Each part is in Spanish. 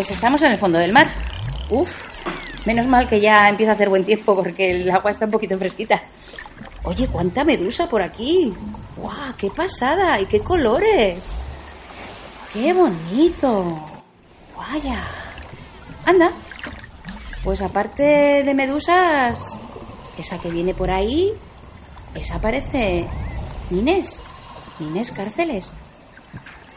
Pues estamos en el fondo del mar. Uf, menos mal que ya empieza a hacer buen tiempo porque el agua está un poquito fresquita. Oye, cuánta medusa por aquí. ¡Guau! ¡Qué pasada! ¿Y qué colores! ¡Qué bonito! ¡Vaya! Anda. Pues aparte de medusas, esa que viene por ahí, esa parece Nines. Nines Cárceles.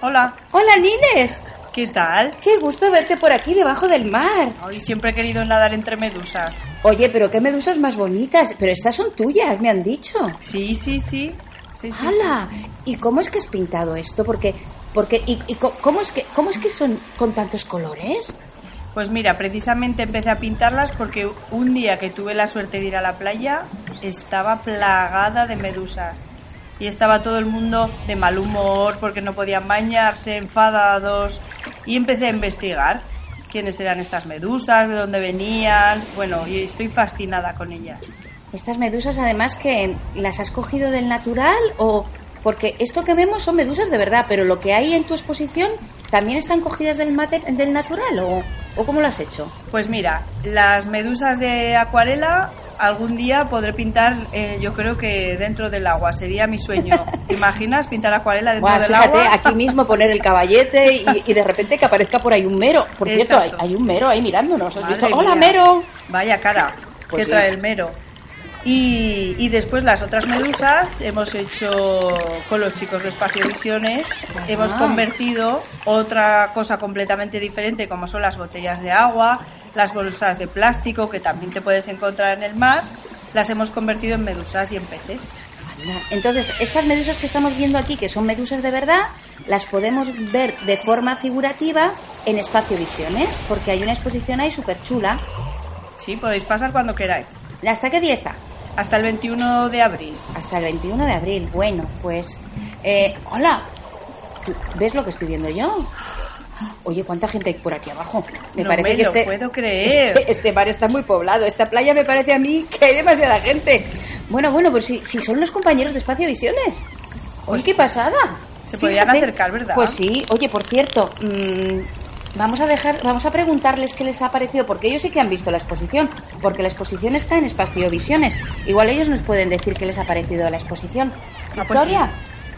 Hola, ¡Hola, Nines! ¿Qué tal? ¡Qué gusto verte por aquí debajo del mar! Hoy siempre he querido nadar entre medusas. Oye, pero qué medusas más bonitas. Pero estas son tuyas, me han dicho. Sí, sí, sí. sí, sí, ¡Hala! ¿Y cómo es que has pintado esto? Porque, porque, y, cómo es que, cómo es que son con tantos colores? Pues mira, precisamente empecé a pintarlas porque un día que tuve la suerte de ir a la playa estaba plagada de medusas. Y estaba todo el mundo de mal humor porque no podían bañarse, enfadados. Y empecé a investigar quiénes eran estas medusas, de dónde venían. Bueno, y estoy fascinada con ellas. Estas medusas, además, que las has cogido del natural o porque esto que vemos son medusas de verdad, pero lo que hay en tu exposición también están cogidas del, mater- del natural o, o cómo lo has hecho. Pues mira, las medusas de acuarela algún día podré pintar, eh, yo creo que dentro del agua, sería mi sueño. ¿Te imaginas pintar acuarela dentro del fíjate, agua? aquí mismo poner el caballete y, y de repente que aparezca por ahí un mero. Por cierto, hay, un mero ahí mirándonos. ¿Has Madre visto? ¡Hola, mía. mero! Vaya cara Pues que sí. trae el mero. Y, y después las otras medusas hemos hecho con los chicos de Espacio Visiones, hemos convertido otra cosa completamente diferente como son las botellas de agua, las bolsas de plástico que también te puedes encontrar en el mar, las hemos convertido en medusas y en peces. Entonces, estas medusas que estamos viendo aquí, que son medusas de verdad, las podemos ver de forma figurativa en Espacio Visiones, porque hay una exposición ahí súper chula. Sí, podéis pasar cuando queráis. ¿Hasta qué día está? Hasta el 21 de abril. Hasta el 21 de abril. Bueno, pues... eh, hola. ¿Tú ¿Ves lo que estoy viendo yo? Oye, ¿cuánta gente hay por aquí abajo? Me No parece me que lo este, puedo creer. Este, este mar está muy poblado. Esta playa me parece a mí que hay demasiada gente. Bueno, bueno, pues si, si son los compañeros de Espacio Visiones. Oye, Pues qué pasada. se podían acercar, ¿verdad? Pues sí. Oye, por cierto, mm, vamos a dejar, vamos a preguntarles qué les ha parecido, porque ellos sí que han visto la exposición, porque la exposición está en Espacio Visiones. Igual ellos nos pueden decir qué les ha parecido la exposición. Ah, pues Victoria,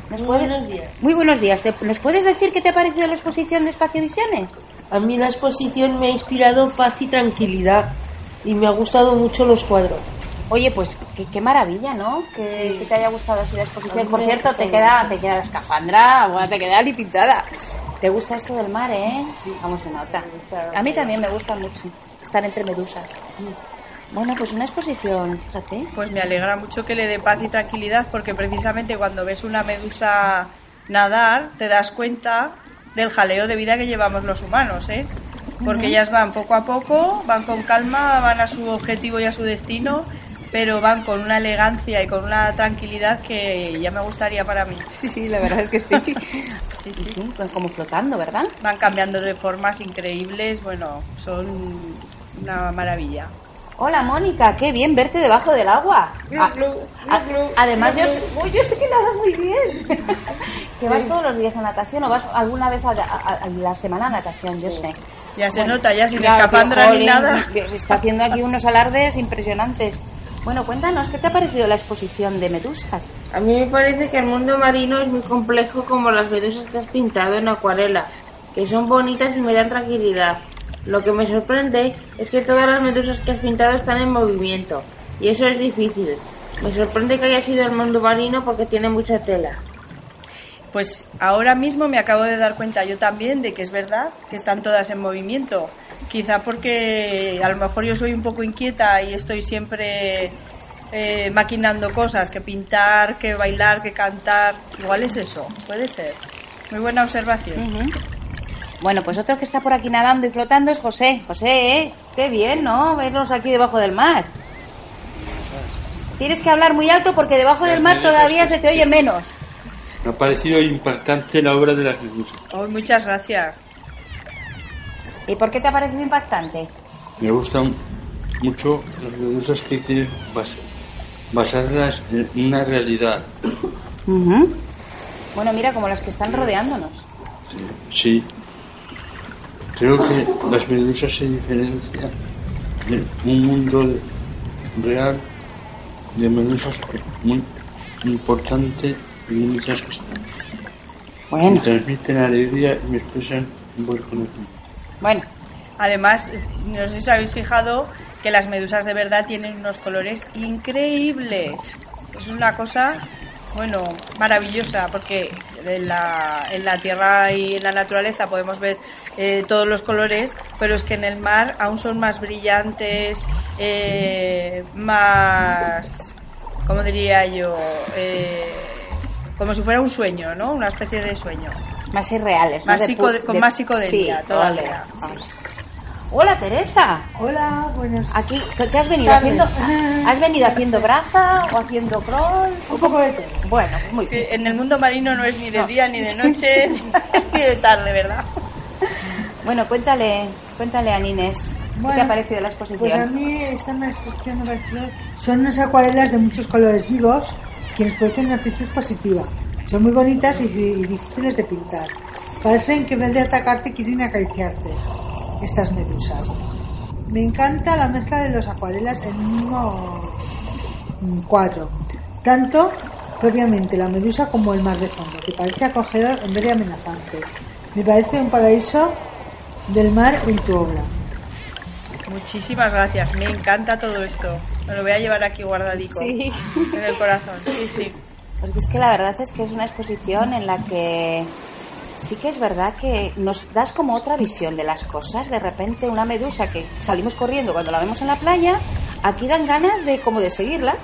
¿nos Muy puede- buenos días. Muy buenos días. ¿Te- ¿Nos puedes decir qué te ha parecido la exposición de Espacio Visiones? A mí la exposición me ha inspirado paz y tranquilidad y me ha gustado mucho los cuadros. Oye, pues qué, qué maravilla, ¿no? Que, Sí. que te haya gustado así la exposición. Por cierto, te queda, te queda la escafandra, bueno, te queda ni pintada. ¿Te gusta esto del mar, eh? Vamos, se nota. A mí también me gusta mucho estar entre medusas. Bueno, pues una exposición, fíjate. Pues me alegra mucho que le dé paz y tranquilidad porque precisamente cuando ves una medusa nadar te das cuenta del jaleo de vida que llevamos los humanos, ¿eh? Porque ellas van poco a poco, van con calma, van a su objetivo y a su destino, pero van con una elegancia y con una tranquilidad que ya me gustaría para mí. Sí, sí, la verdad es que sí. Sí, Sí, sí. sí, como flotando, ¿verdad? Van cambiando de formas increíbles, bueno, son una maravilla. Hola, Mónica, qué bien verte debajo del agua. A- a- además, yo sé, uy, yo sé que nadas muy bien. ¿Que vas todos los días a natación o vas alguna vez a, a- a la semana a natación? Yo sé. Ya se Bueno, nota, ya sin que, ni nada. Está haciendo aquí unos alardes impresionantes. Bueno, cuéntanos, ¿qué te ha parecido la exposición de medusas? A mí me parece que el mundo marino es muy complejo como las medusas que has pintado en acuarela, que son bonitas y me dan tranquilidad. Lo que me sorprende es que todas las medusas que has pintado están en movimiento, y eso es difícil. Me sorprende que haya sido el mundo marino porque tiene mucha tela. Pues ahora mismo me acabo de dar cuenta yo también de que es verdad que están todas en movimiento. Quizá porque a lo mejor yo soy un poco inquieta y estoy siempre eh, maquinando cosas, que pintar, que bailar, que cantar. Igual es eso, puede ser. Muy buena observación. Bueno, pues otro que está por aquí nadando y flotando es José. José, ¿eh? Qué bien, ¿no? Vernos aquí debajo del mar. Tienes que hablar muy alto porque debajo del mar todavía se te oye menos. Me ha parecido impactante la obra de las medusas. Oh, muchas gracias. ¿Y por qué te ha parecido impactante? Me gustan mucho las medusas que quieren bas- basarlas en una realidad. Bueno, mira, como las que están rodeándonos. Sí, Creo que las medusas se diferencian de un mundo real de medusas muy importante y muchas que están. Bueno, Me transmiten alegría y me expresan un buen conocimiento. Bueno. Además, no sé si habéis fijado que las medusas de verdad tienen unos colores increíbles. Es una cosa, bueno, maravillosa, porque en la, en la tierra y en la naturaleza podemos ver eh, todos los colores, pero es que en el mar aún son más brillantes, eh, más, ¿cómo diría yo? Eh, como si fuera un sueño, ¿no? Una especie de sueño. Más irreales. ¿no? Más De psico- pu- con más psicodelia sí, todavía, sí. Hola Teresa. Hola, buenos Aquí, ¿qué has venido tardes. haciendo? ¿Has venido haciendo braza o haciendo crawl? Un poco de todo. Bueno, pues muy Sí, bien. en el mundo marino no es ni de día, ni de noche, ni de tarde, ¿verdad? Bueno, cuéntale, cuéntale a Nines. ¿Qué te Bueno, ha parecido la exposición? Pues a mí esta exposición me pareció... Son unas acuarelas de muchos colores vivos que nos producen una actitud positiva. Son muy bonitas y, difíciles de pintar. Parecen que en vez de atacarte quieren acariciarte, estas medusas. Me encanta la mezcla de los acuarelas en un mismo mm, cuadro. Tanto propiamente la medusa como el mar de fondo, que parece acogedor en vez de amenazante. Me parece un paraíso del mar en tu obra. Muchísimas gracias, me encanta todo esto. Me lo voy a llevar aquí guardadico Sí. en el corazón. Sí, sí. Porque es que la verdad es que es una exposición en la que sí que es verdad que nos das como otra visión de las cosas. De repente una medusa que salimos corriendo cuando la vemos en la playa, aquí dan ganas de como de seguirlas,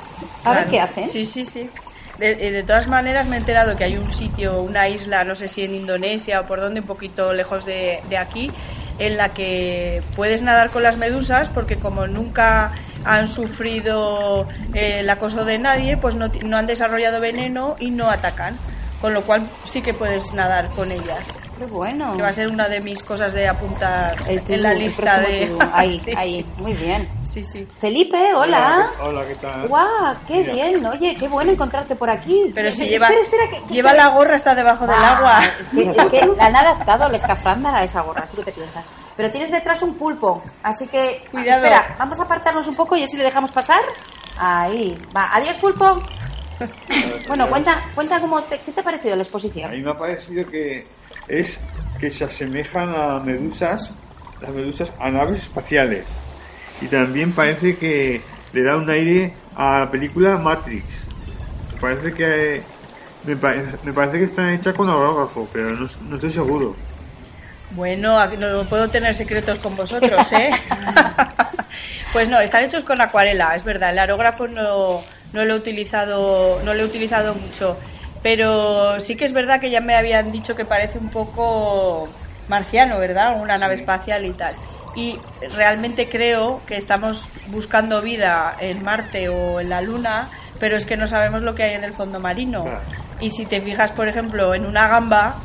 a ver qué hacen. Sí, sí, sí. De, eh, de todas maneras me he enterado que hay un sitio, una isla, no sé si en Indonesia o por donde, un poquito lejos de, de aquí, en la que puedes nadar con las medusas porque como nunca han sufrido eh, el acoso de nadie, pues no, han desarrollado veneno y no atacan. Con lo cual sí que puedes nadar con ellas. Qué bueno. Que va a ser una de mis cosas de apuntar en la lista de... Ahí, Sí, ahí, muy bien. Sí, sí. Felipe, hola. Hola, ¿qué tal? ¡Guau! ¡Qué Mira. bien! Oye, qué bueno encontrarte por aquí. Pero Eh, si eh, lleva, Espera, espera, que- que- lleva la gorra, está debajo del agua. Es que, es que la han adaptado al escafranda a esa gorra. ¿Tú qué te piensas? Pero tienes detrás un pulpo, así que... Cuidado. Espera, vamos a apartarnos un poco y así le dejamos pasar. Ahí. Va, adiós pulpo. Bueno, cuenta, cuenta cómo te, qué te ha parecido la A exposición. mí me ha parecido que es que se asemejan a medusas, las medusas a naves espaciales. Y también parece que le da un aire a la película Matrix. Parece que me, parece, me parece que están hechas con aerógrafo, pero no, no estoy seguro. Bueno, no puedo tener secretos con vosotros, ¿eh? pues no, están hechos con acuarela, es verdad. El aerógrafo no, no lo he utilizado, no lo he utilizado mucho, pero sí que es verdad que ya me habían dicho que parece un poco marciano, ¿verdad? Una nave espacial y tal. Y realmente creo que estamos buscando vida en Marte o en la Luna, pero es que no sabemos lo que hay en el fondo marino. Claro. Y si te fijas, por ejemplo, en una gamba,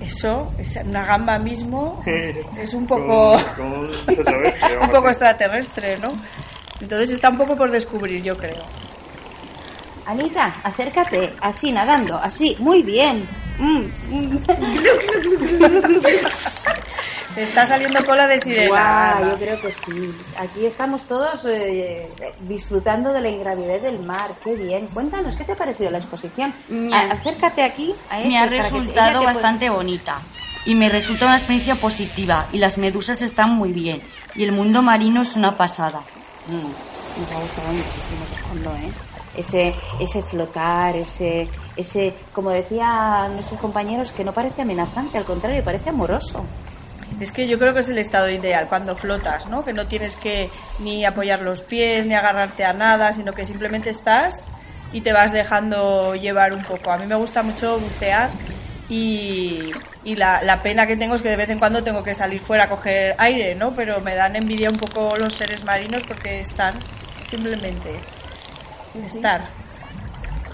eso, es una gamba mismo, es un poco, un poco extraterrestre, ¿no? Entonces está un poco por descubrir, yo creo. Anita, acércate, así, nadando, así, muy bien. Mm, mm. Te está saliendo cola de sirena. Ana. yo creo que sí. Aquí estamos todos eh, disfrutando de la ingravidez del mar. Qué bien. Cuéntanos, ¿qué te ha parecido la exposición? Ha- acércate aquí a Me ha resultado bastante bonita y me resulta una experiencia positiva y las medusas están muy bien y el mundo marino es una pasada. Mm, nos ha gustado muchísimo ese fondo, ¿eh? Ese, ese flotar, ese, ese, como decían nuestros compañeros, que no parece amenazante, al contrario, parece amoroso. Es que yo creo que es el estado ideal, cuando flotas, ¿no? Que no tienes que ni apoyar los pies, ni agarrarte a nada, sino que simplemente estás y te vas dejando llevar un poco. A mí me gusta mucho bucear y, y la, la pena que tengo es que de vez en cuando tengo que salir fuera a coger aire, ¿no? Pero me dan envidia un poco los seres marinos porque están simplemente estar.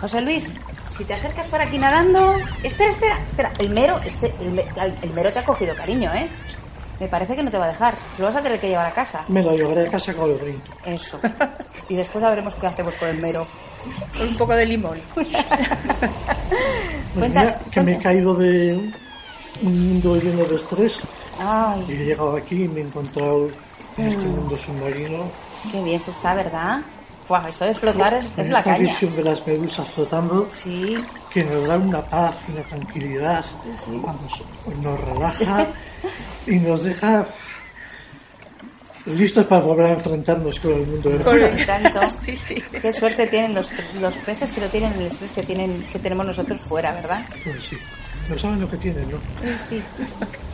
José Luis, si te acercas por aquí nadando... Espera, espera, espera. El mero, este, el, el mero te ha cogido cariño, ¿eh? Me parece que no te va a dejar. Lo vas a tener que llevar a casa. Me lo llevaré a casa con el ring. Eso. Y después ya veremos qué hacemos con el mero. Con un poco de limón. Pues Cuenta- mira, que me he caído de, un mundo lleno de estrés Ay, y he llegado aquí y me he encontrado en este Mm. mundo submarino. qué bien se está, ¿verdad? Fua, eso de flotar es, la esta caña. visión de las medusas flotando Sí, que nos da una paz una tranquilidad, vamos, nos relaja y nos deja listos para volver a enfrentarnos con el mundo de fuera. por tanto. Sí, sí. Qué suerte tienen los, los peces que no tienen el estrés que tienen que tenemos nosotros fuera, ¿verdad? Pues sí, no saben lo que tienen, ¿no? Sí, sí.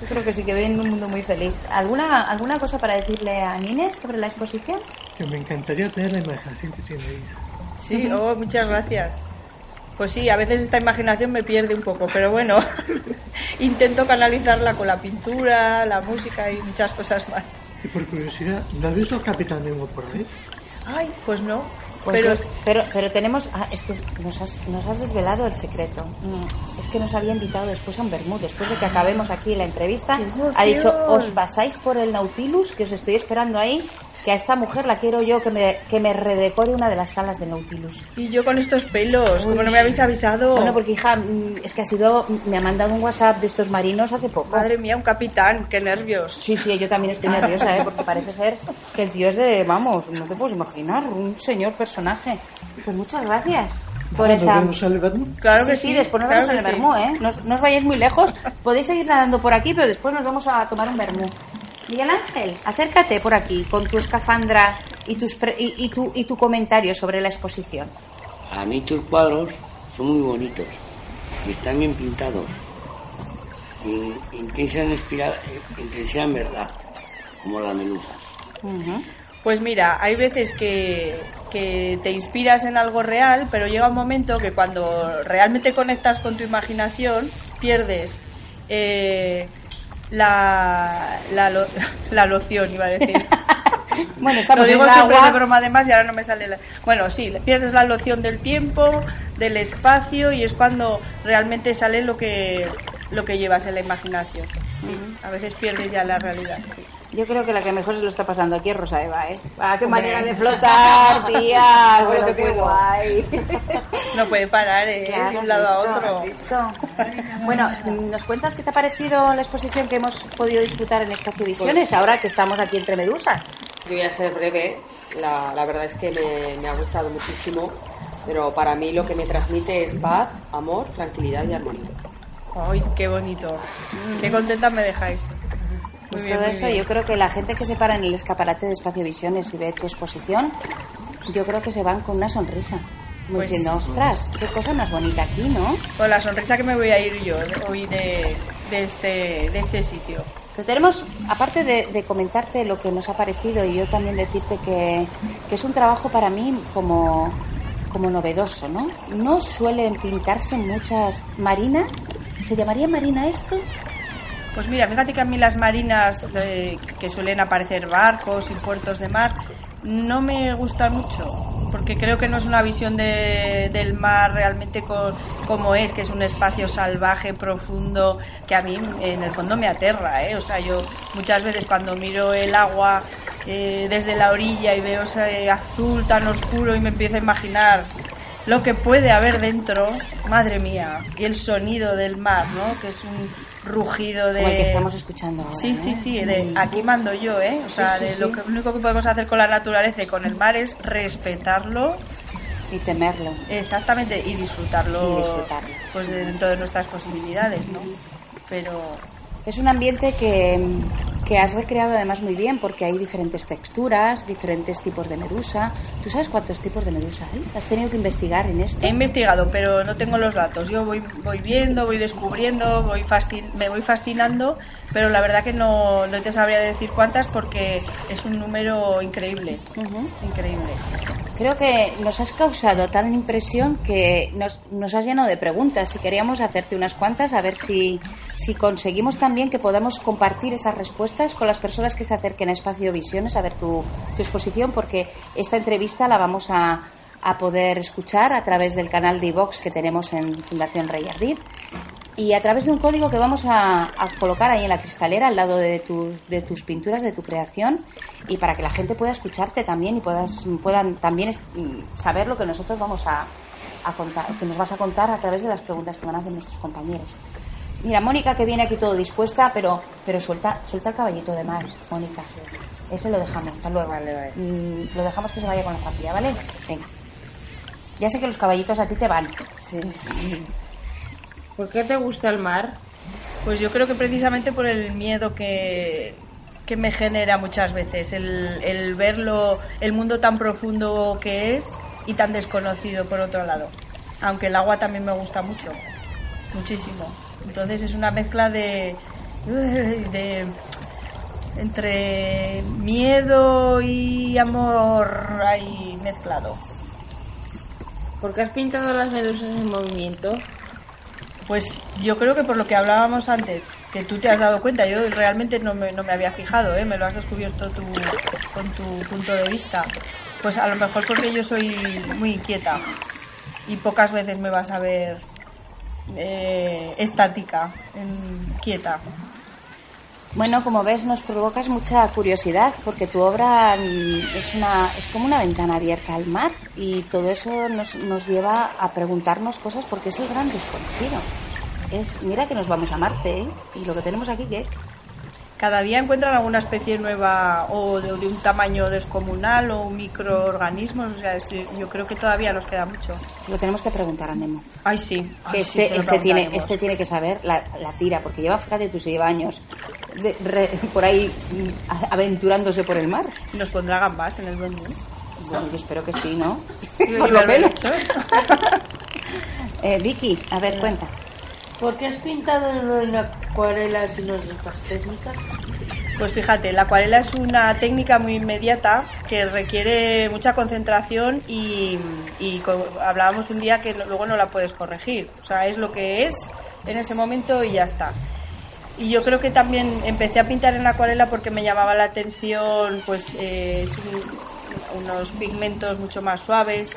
Yo creo que sí que viven en un mundo muy feliz. ¿Alguna, ¿Alguna cosa para decirle a Nines sobre la exposición? Que me encantaría tener la imaginación que tiene ella. Sí, oh, muchas gracias. Pues sí, a veces esta imaginación me pierde un poco, pero bueno, intento canalizarla con la pintura, la música y muchas cosas más. Y por curiosidad, ¿no has visto al Capitán Nemo por ahí? Ay, pues no. Pues pero es- pero, pero tenemos. ah, es que nos has, nos has desvelado el secreto. Mm, Es que nos había invitado después a un Bermud. Después de que acabemos aquí la entrevista, ha dicho: Os pasáis por el Nautilus, que os estoy esperando ahí. Que a esta mujer la quiero yo que me, que me redecore una de las salas del Nautilus. y yo con estos pelos, como no me habéis avisado. Bueno, porque hija, mm, es que ha sido. Me ha mandado un WhatsApp de estos marinos hace poco. Madre mía, un capitán, qué nervios. Sí, sí, yo también estoy nerviosa, ¿eh? porque parece ser que el tío es de, vamos, no te puedes imaginar, un señor personaje. Pues muchas gracias por ¿Nos esa... al? Claro sí, que sí, sí, después nos claro el que sí. Bermú, ¿eh? No, no os vayáis muy lejos, podéis seguir nadando por aquí, pero después nos vamos a tomar un Bermú. Miguel Ángel, acércate por aquí con tu escafandra y, tus pre- y, y tu, y tu comentario sobre la exposición. A mí tus cuadros son muy bonitos y están bien pintados. Y espira- intensidad en verdad, como las medusas. Pues mira, hay veces que, que te inspiras en algo real, pero llega un momento que cuando realmente conectas con tu imaginación, pierdes eh, la, la, lo- la loción, iba a decir. Bueno, Lo estamos en digo siempre agua. de broma además y ahora no me sale la... Bueno, sí, pierdes la loción del tiempo, del espacio y es cuando realmente sale lo que, lo que llevas en la imaginación. Sí, a veces pierdes ya la realidad. sí. Yo creo que la que mejor se lo está pasando aquí es Rosa Eva, ¿eh? ¡Ah, qué Hombre. manera de flotar, tía! Bueno, Bueno, qué bueno. guay. No puede parar ¿eh? Claro, de un has lado a visto, otro. has visto. Bueno, ¿nos cuentas qué te ha parecido la exposición que hemos podido disfrutar en Espacio Visiones Pues- ahora que estamos aquí entre medusas? Yo voy a ser breve, la, la verdad es que me, me ha gustado muchísimo, pero para mí lo que me transmite es paz, amor, tranquilidad y armonía. Ay, qué bonito. Qué contenta me dejáis. Pues Muy todo eso, yo creo que la gente que se para en el escaparate de Espacio Visiones y ve tu exposición, yo creo que se van con una sonrisa. Pues- diciendo, ostras, qué cosa más bonita aquí, ¿no? Con la sonrisa que me voy a ir yo hoy de, de, este, de este sitio. Pero tenemos, aparte de, de comentarte lo que nos ha parecido y yo también decirte que, que es un trabajo para mí como, como novedoso, ¿no? No suelen pintarse muchas marinas. ¿Se llamaría marina esto? Pues mira, fíjate que a mí las marinas eh, que suelen aparecer barcos y puertos de mar no me gustan mucho, porque creo que no es una visión de- del mar realmente co- como es, que es un espacio salvaje, profundo, que a mí en el fondo me aterra, ¿eh? O sea, yo muchas veces cuando miro el agua eh, desde la orilla y veo ese azul tan oscuro y me empiezo a imaginar lo que puede haber dentro, madre mía, y el sonido del mar, ¿no? Que es un rugido de... Como el que estamos escuchando ahora. Sí, sí, sí, de aquí mando yo, ¿eh? O sea, Sí, sí, de sí. lo que, único que podemos hacer con la naturaleza y con el mar es respetarlo. Y temerlo. Exactamente, y disfrutarlo. Y disfrutarlo. Pues de- dentro de nuestras posibilidades, ¿no? Pero Es un ambiente que, que has recreado además muy bien porque hay diferentes texturas, diferentes tipos de medusa. ¿Tú sabes cuántos tipos de medusa hay? ¿Has tenido que investigar en esto? he investigado, pero no tengo los datos. Yo voy, voy viendo, voy descubriendo, voy fascin- me voy fascinando, pero la verdad que no, no te sabría decir cuántas porque es un número increíble. Increíble. Creo que nos has causado tal impresión que nos, nos has llenado de preguntas y queríamos hacerte unas cuantas a ver si, si conseguimos también que podamos compartir esas respuestas con las personas que se acerquen a Espacio Visiones a ver tu, tu exposición porque esta entrevista la vamos a, a poder escuchar a través del canal de iVox que tenemos en Fundación Rey Ardid y a través de un código que vamos a, a colocar ahí en la cristalera al lado de tus, de tus pinturas, de tu creación, y para que la gente pueda escucharte también y puedas, puedan también mm, saber lo que nosotros vamos a, a contar, que nos vas a contar a través de las preguntas que van a hacer nuestros compañeros. Mira, Mónica que viene aquí todo dispuesta, pero pero suelta, suelta el caballito de mar, Mónica. Ese lo dejamos, hasta luego. Mm, lo dejamos que se vaya con la familia, ¿vale? Venga. Ya sé que los caballitos a ti te van. Sí. ¿Por qué te gusta el mar? Pues yo creo que precisamente por el miedo que, que me genera muchas veces, el, el verlo, el mundo tan profundo que es y tan desconocido por otro lado. Aunque el agua también me gusta mucho, muchísimo. Entonces es una mezcla de, de entre miedo y amor ahí mezclado. ¿Por qué has pintado las medusas en movimiento? Pues yo creo que por lo que hablábamos antes, que tú te has dado cuenta, yo realmente no me, no me había fijado, ¿eh? me lo has descubierto tú con tu punto de vista. Pues a lo mejor porque yo soy muy inquieta y pocas veces me vas a ver eh, estática, quieta. Bueno, como ves, nos provocas mucha curiosidad porque tu obra mm, es, una, es como una ventana abierta al mar y todo eso nos, nos lleva a preguntarnos cosas porque es el gran desconocido. Es, mira que nos vamos a Marte, ¿eh? Y lo que tenemos aquí, ¿qué? Cada día encuentran alguna especie nueva o de, de un tamaño descomunal o microorganismos. O sea, es- yo creo que todavía nos queda mucho. Se lo tenemos que preguntar a Nemo. Ay, sí. Ay, Que sí, este, este, tiene, este tiene que saber la, la tira, porque lleva, fíjate tú, se lleva años de- re- por ahí mm, aventurándose por el mar. Nos pondrá gambas en el duende. Bueno, yo espero que sí, ¿no? Por lo menos. Eh, Vicky, a ver, cuenta. ¿Por qué has pintado en acuarelas y no otras técnicas? Pues fíjate, la acuarela es una técnica muy inmediata que requiere mucha concentración y, hablábamos un día que luego no la puedes corregir. O sea, es lo que es en ese momento y ya está. Y yo creo que también empecé a pintar en acuarela porque me llamaba la atención, pues, eh, es un- unos pigmentos mucho más suaves,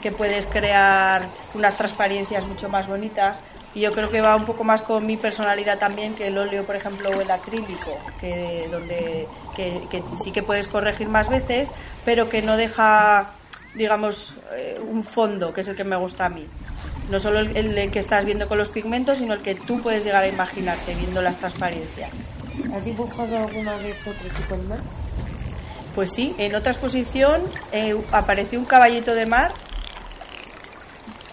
que puedes crear unas transparencias mucho más bonitas. Y yo creo que va un poco más con mi personalidad también que el óleo, por ejemplo, o el acrílico, que donde que, que sí que puedes corregir más veces, pero que no deja, digamos, eh, un fondo, que es el que me gusta a mí. No solo el, el que estás viendo con los pigmentos, sino el que tú puedes llegar a imaginarte viendo las transparencias. ¿Has dibujado alguna vez otro tipo de mar? Pues sí, en otra exposición eh, apareció un caballito de mar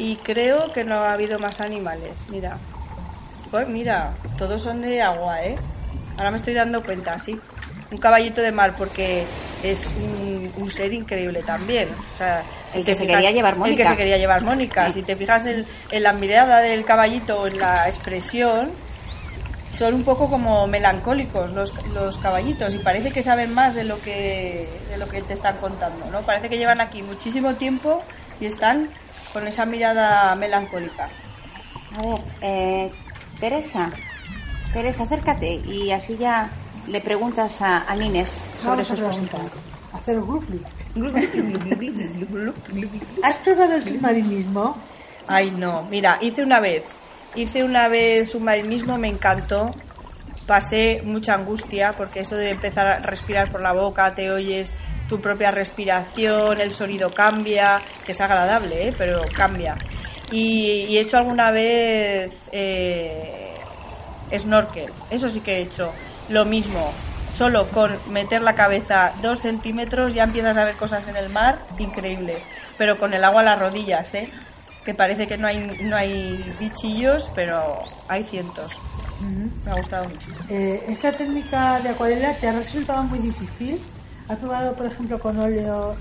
y creo que no ha habido más animales. Mira, pues mira, todos son de agua, ¿eh? Ahora me estoy dando cuenta, sí. Un caballito de mar porque es un, un ser increíble también. O sea, El que se quería llevar El Mónica. que se quería llevar Mónica. Si te fijas en, en la mirada del caballito o en la expresión, son un poco como melancólicos los, los caballitos y parece que saben más de lo que de lo que te están contando, ¿no? Parece que llevan aquí muchísimo tiempo y están con esa mirada melancólica. A ver, eh, Teresa, Teresa, acércate y así ya le preguntas a, a Nines sobre Vamos su a exposición. preguntar. Hacer glup, ¿Has probado el submarinismo? Ay, no, mira, hice una vez, hice una vez submarinismo, me encantó. Pasé mucha angustia porque eso de empezar a respirar por la boca, te oyes tu propia respiración, el sonido cambia, que es agradable, ¿eh? pero cambia. Y, y he hecho alguna vez eh, snorkel, eso sí que he hecho. Lo mismo, solo con meter la cabeza dos centímetros ya empiezas a ver cosas en el mar increíbles, pero con el agua a las rodillas, ¿eh? que parece que no hay, no hay bichillos, pero hay cientos. Me ha gustado mucho. Eh, ¿Esta técnica de acuarela te ha resultado muy difícil? ¿Has probado, por ejemplo, con óleo?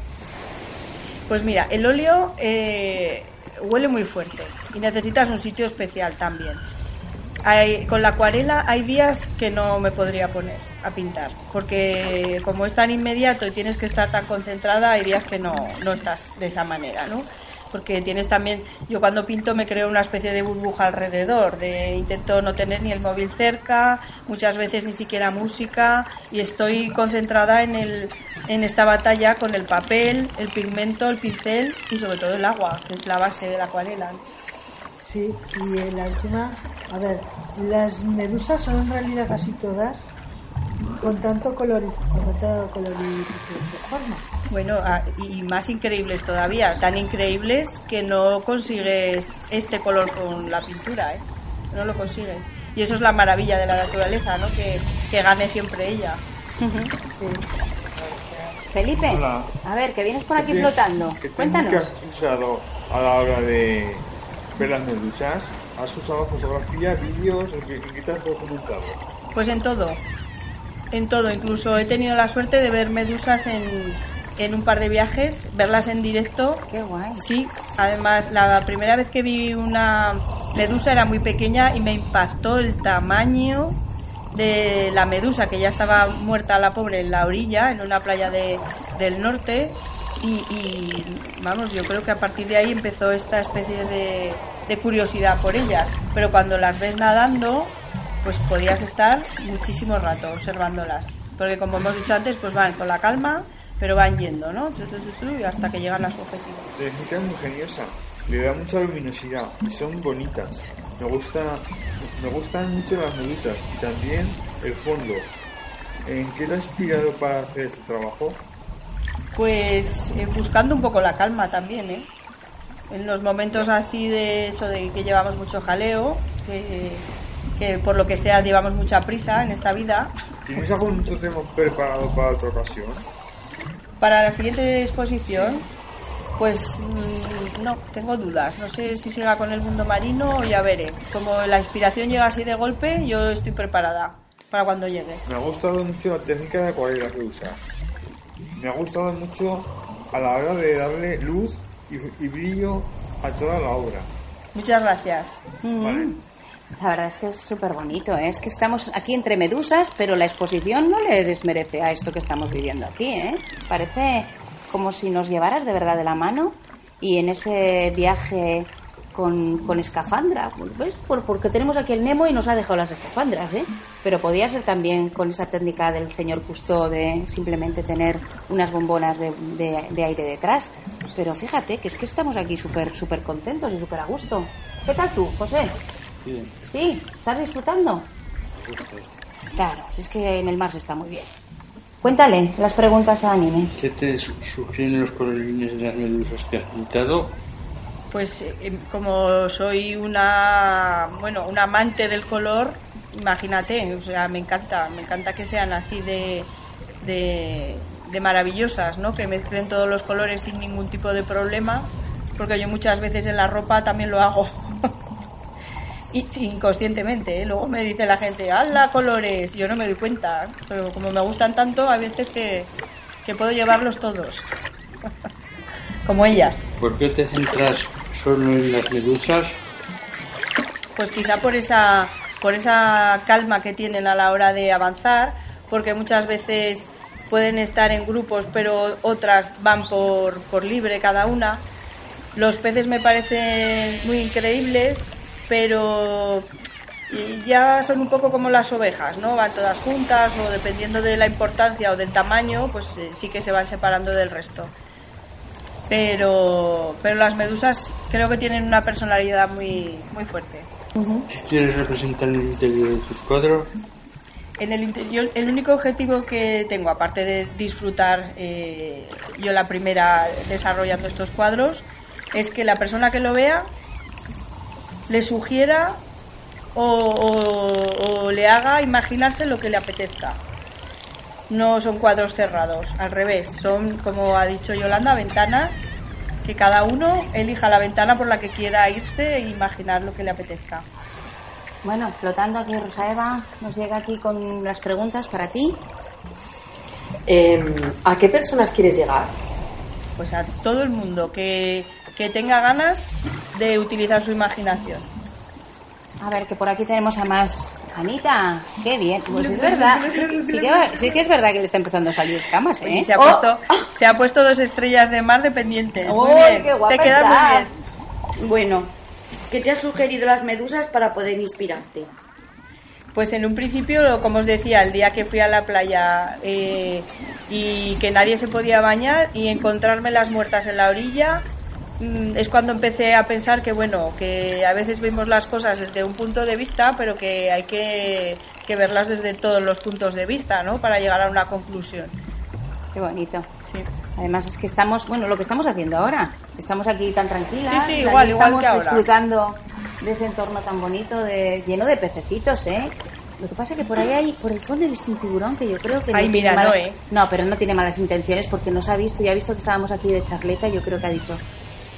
Pues mira, el óleo eh, huele muy fuerte y necesitas un sitio especial también. Con la acuarela hay días que no me podría poner a pintar, porque como es tan inmediato y tienes que estar tan concentrada, hay días que no, no estás de esa manera, ¿no? Porque tienes también, yo cuando pinto me creo una especie de burbuja alrededor, de intento no tener ni el móvil cerca, muchas veces ni siquiera música, y estoy concentrada en, el, en esta batalla con el papel, el pigmento, el pincel y sobre todo el agua, que es la base de la acuarela. Sí, y la última, a ver, las medusas son en realidad casi todas con tanto color, con tanto color y forma. Bueno, ah, y más increíbles todavía, tan increíbles que no consigues este color con la pintura, ¿eh? No lo consigues. Y eso es la maravilla de la naturaleza, ¿no? Que, que gane siempre ella. Felipe, Hola. a ver, que vienes por aquí ¿Qué- flotando. ¿Qué Cuéntanos. técnica has usado a la hora de ver las medusas? ¿Has usado fotografía, vídeos? ¿En qué, en qué te has documentado? Pues en todo, en todo. Incluso he tenido la suerte de ver medusas en, en un par de viajes, verlas en directo. Qué guay. Sí, además la primera vez que vi una medusa era muy pequeña y me impactó el tamaño de la medusa, que ya estaba muerta la pobre en la orilla, en una playa de- del norte. Y, y, vamos, yo creo que a partir de ahí empezó esta especie de, de curiosidad por ellas. Pero cuando las ves nadando, pues podías estar muchísimo rato observándolas. Porque como hemos dicho antes, pues van con la calma, pero van yendo, ¿no? Y hasta que llegan a su objetivo. La técnica es muy geniosa, le da mucha luminosidad y son bonitas. Me gusta, me gustan mucho las medusas y también el fondo. ¿En qué te ha inspirado para hacer este trabajo? Pues eh, buscando un poco la calma también, ¿eh? En los momentos así de eso de que llevamos mucho jaleo, que, que por lo que sea llevamos mucha prisa en esta vida. ¿Tienes algún otro tema preparado para otra ocasión? Para la siguiente exposición, pues mm, no, tengo dudas. No sé si siga con el mundo marino o ya veré. Como la inspiración llega así de golpe, yo estoy preparada para cuando llegue. Me ha gustado mucho la técnica de acuarela que usas. Me ha gustado mucho a la hora de darle luz y, y brillo a toda la obra. Muchas gracias. Mm. ¿Vale? La verdad es que es súper bonito, ¿eh? es que estamos aquí entre medusas, pero la exposición no le desmerece a esto que estamos viviendo aquí. ¿eh? Parece como si nos llevaras de verdad de la mano y en ese viaje con, con escafandra, ¿ves? Por- porque tenemos aquí el Nemo y nos ha dejado las escafandras, ¿eh? pero podía ser también con esa técnica del señor Cousteau de simplemente tener unas bombonas de, de- de aire detrás. Pero fíjate que es que estamos aquí súper súper contentos y súper a gusto. ¿Qué tal tú, José? Bien, Sí, ¿estás disfrutando? me gusta esto. Claro, si es que en el mar se está muy bien. Cuéntale las preguntas a Animes. ¿Qué te su- sugieren los colorines de las medusas que has pintado? Pues eh, como soy una, bueno, una amante del color, imagínate, o sea, me encanta, me encanta que sean así de, de, de maravillosas, ¿no? Que mezclen todos los colores sin ningún tipo de problema, porque yo muchas veces en la ropa también lo hago. Y inconscientemente, ¿eh? luego me dice la gente, ¡hala colores! Yo no me doy cuenta, pero como me gustan tanto, hay veces que, que puedo llevarlos todos, como ellas. ¿Por qué te centras solo en las medusas? pues quizá por esa por esa calma que tienen a la hora de avanzar porque muchas veces pueden estar en grupos pero otras van por, por libre cada una los peces me parecen muy increíbles pero ya son un poco como las ovejas no van todas juntas o dependiendo de la importancia o del tamaño pues eh, sí que se van separando del resto. Pero pero las medusas creo que tienen una personalidad muy muy fuerte. ¿Qué quieres representar en el interior de tus cuadros? En el interior, el único objetivo que tengo, aparte de disfrutar eh, yo la primera desarrollando estos cuadros, es que la persona que lo vea le sugiera o, o- o le haga imaginarse lo que le apetezca. No son cuadros cerrados, al revés, son, como ha dicho Yolanda, ventanas que cada uno elija la ventana por la que quiera irse e imaginar lo que le apetezca. Bueno, flotando aquí, Rosa Eva nos llega aquí con las preguntas para ti. Em, ¿A qué personas quieres llegar? pues a todo el mundo que, que tenga ganas de utilizar su imaginación. A ver, que por aquí tenemos a más. Anita, qué bien. Pues es verdad. Sí, sí que, sí que es verdad que le está empezando a salir escamas, ¿eh? Se ha, Oh, puesto, se ha puesto dos estrellas de mar dependientes. Muy ¡Uy, bien. qué guapa Te queda está! muy bien. Bueno, ¿qué te ha sugerido las medusas para poder inspirarte? Pues en un principio, como os decía, el día que fui a la playa eh, y que nadie se podía bañar y encontrarme las muertas en la orilla, es cuando empecé a pensar que, bueno, que a veces vemos las cosas desde un punto de vista, pero que hay que, que verlas desde todos los puntos de vista, ¿no? Para llegar a una conclusión. Qué bonito. Sí. Además es que estamos, bueno, lo que estamos haciendo ahora. Estamos aquí tan tranquilas. Sí, sí, igual, igual estamos que ahora. disfrutando de ese entorno tan bonito, de, lleno de pececitos, ¿eh? Lo que pasa es que por ahí hay, por el fondo he visto un tiburón que yo creo que Ay, no mira, tiene no, mala- ¿eh? No, pero no tiene malas intenciones porque nos ha visto y ha visto que estábamos aquí de charleta y yo creo que ha dicho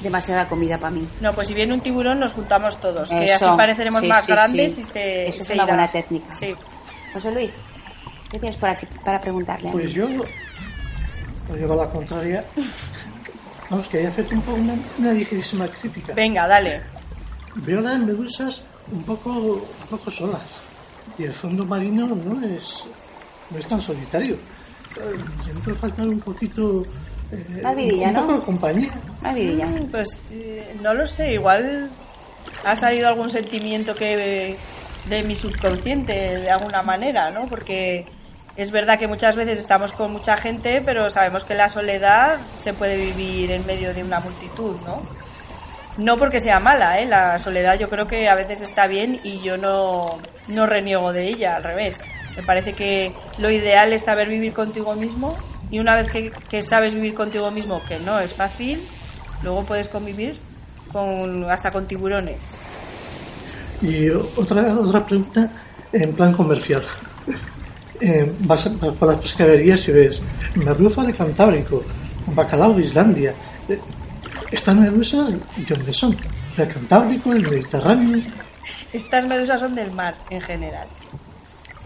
demasiada comida para mí. No, pues si viene un tiburón nos juntamos todos, que así pareceremos Sí, más sí, grandes sí. y se Eso es se una irá. buena técnica. Sí. José Luis, ¿qué tienes por aquí para preguntarle? a mí? Pues yo, por llevar la contraria, vamos, que haya fet un poco una, una ligerísima crítica. Venga, dale. Veo las medusas un poco, un poco solas y el fondo marino no es, no es tan solitario. Eh, Dentro falta un poquito... Más vidilla, un ¿no? poco de compañía. Más vidilla. Mm, Pues eh, no lo sé, igual ha salido algún sentimiento que de mi subconsciente de alguna manera, ¿no? Porque es verdad que muchas veces estamos con mucha gente, pero sabemos que la soledad se puede vivir en medio de una multitud, ¿no? No porque sea mala, ¿eh? La soledad yo creo que a veces está bien y yo no, no reniego de ella, al revés. Me parece que lo ideal es saber vivir contigo mismo y una vez que, que sabes vivir contigo mismo, que no es fácil, luego puedes convivir con, hasta con tiburones. Y otra, otra pregunta en plan comercial. Eh, vas, a- vas por las pescaderías y ves merluza de Cantábrico, bacalao de Islandia. Eh, Estas medusas, ¿de dónde son? ¿Del Cantábrico, el Mediterráneo? Estas medusas son del mar en general.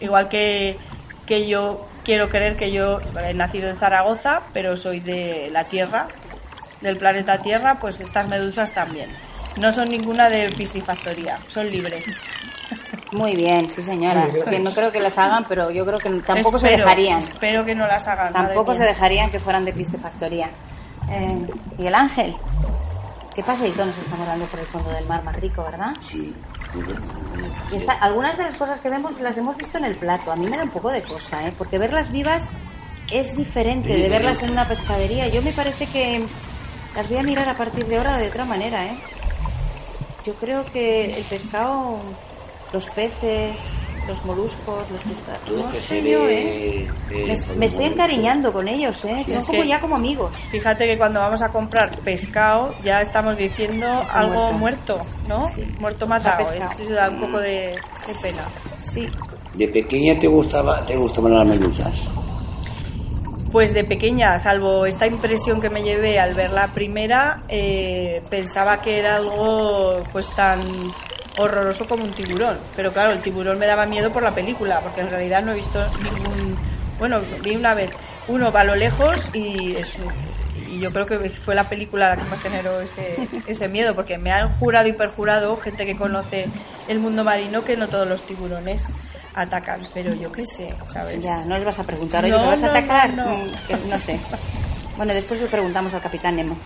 Igual que, que yo quiero creer que yo he nacido en Zaragoza, pero soy de la Tierra, del planeta Tierra, pues estas medusas también. No son ninguna de piscifactoría, son libres. Muy bien, sí señora. Que no creo que las hagan, pero yo creo que tampoco se dejarían. Espero que no las hagan. Tampoco se dejarían que fueran de piscifactoría. Eh, ¿Y el ángel? ¿Qué paseíto nos estamos dando por el fondo del mar más rico, verdad? Sí. Y está- algunas de las cosas que vemos las hemos visto en el plato. A mí me da un poco de cosa, ¿eh? Porque verlas vivas es diferente de verlas en una pescadería. Yo me parece que las voy a mirar a partir de ahora de otra manera, ¿eh? Yo creo que el pescado, los peces, los moluscos, los crustáceos, no sé yo, ¿eh? de- Me, estoy encariñando con ellos, ¿eh? Sí, Son como que- ya como amigos. Fíjate que cuando vamos a comprar pescado ya estamos diciendo Está algo muerto. muerto, ¿no? Muerto matado. pescado. Es, da un poco de, de pena. Sí. ¿De pequeña te gustaba te gustaban las medusas? Pues de pequeña, salvo esta impresión que me llevé al ver la primera, eh, pensaba que era algo pues tan horroroso como un tiburón. Pero claro, el tiburón me daba miedo por la película, porque en realidad no he visto ningún... Bueno, vi una vez uno va a lo lejos y es y yo creo que fue la película la que me generó ese, ese miedo, porque me han jurado y perjurado gente que conoce el mundo marino que no todos los tiburones atacan, pero yo qué sé, ¿sabes? Ya, no les vas a preguntar, oye, No, ¿me vas a atacar? no. Mm, no sé. Bueno, después le preguntamos al capitán Nemo.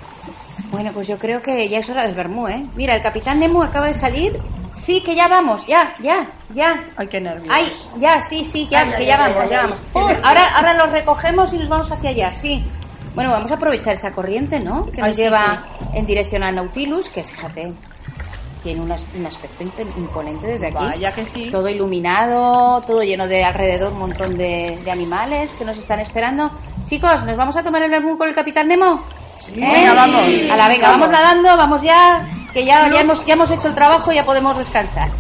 Bueno, pues yo creo que ya es hora del vermú, ¿eh? Mira, el capitán Nemo acaba de salir. Sí, que ya vamos, ya, ya, ya. Ay, qué nervios. Ay, ya, sí, sí, ya, Ay, que ay, ya ay, vamos, ay, ya ay. vamos. Ahora, ahora los recogemos y nos vamos hacia allá, sí. Bueno, vamos a aprovechar esta corriente, ¿no? Que Ay, nos sí, lleva en dirección al Nautilus, que fíjate, tiene un, as- un aspecto imp- imponente desde aquí. Vaya que sí. Todo iluminado, todo lleno de alrededor un montón de, de animales que nos están esperando. Chicos, ¿nos vamos a tomar el vermú con el Capitán Nemo? ¿Eh? Venga, vamos. A la venga, vamos Vamos. nadando, vamos ya, que ya, ya, hemos, ya hemos hecho el trabajo, ya podemos descansar.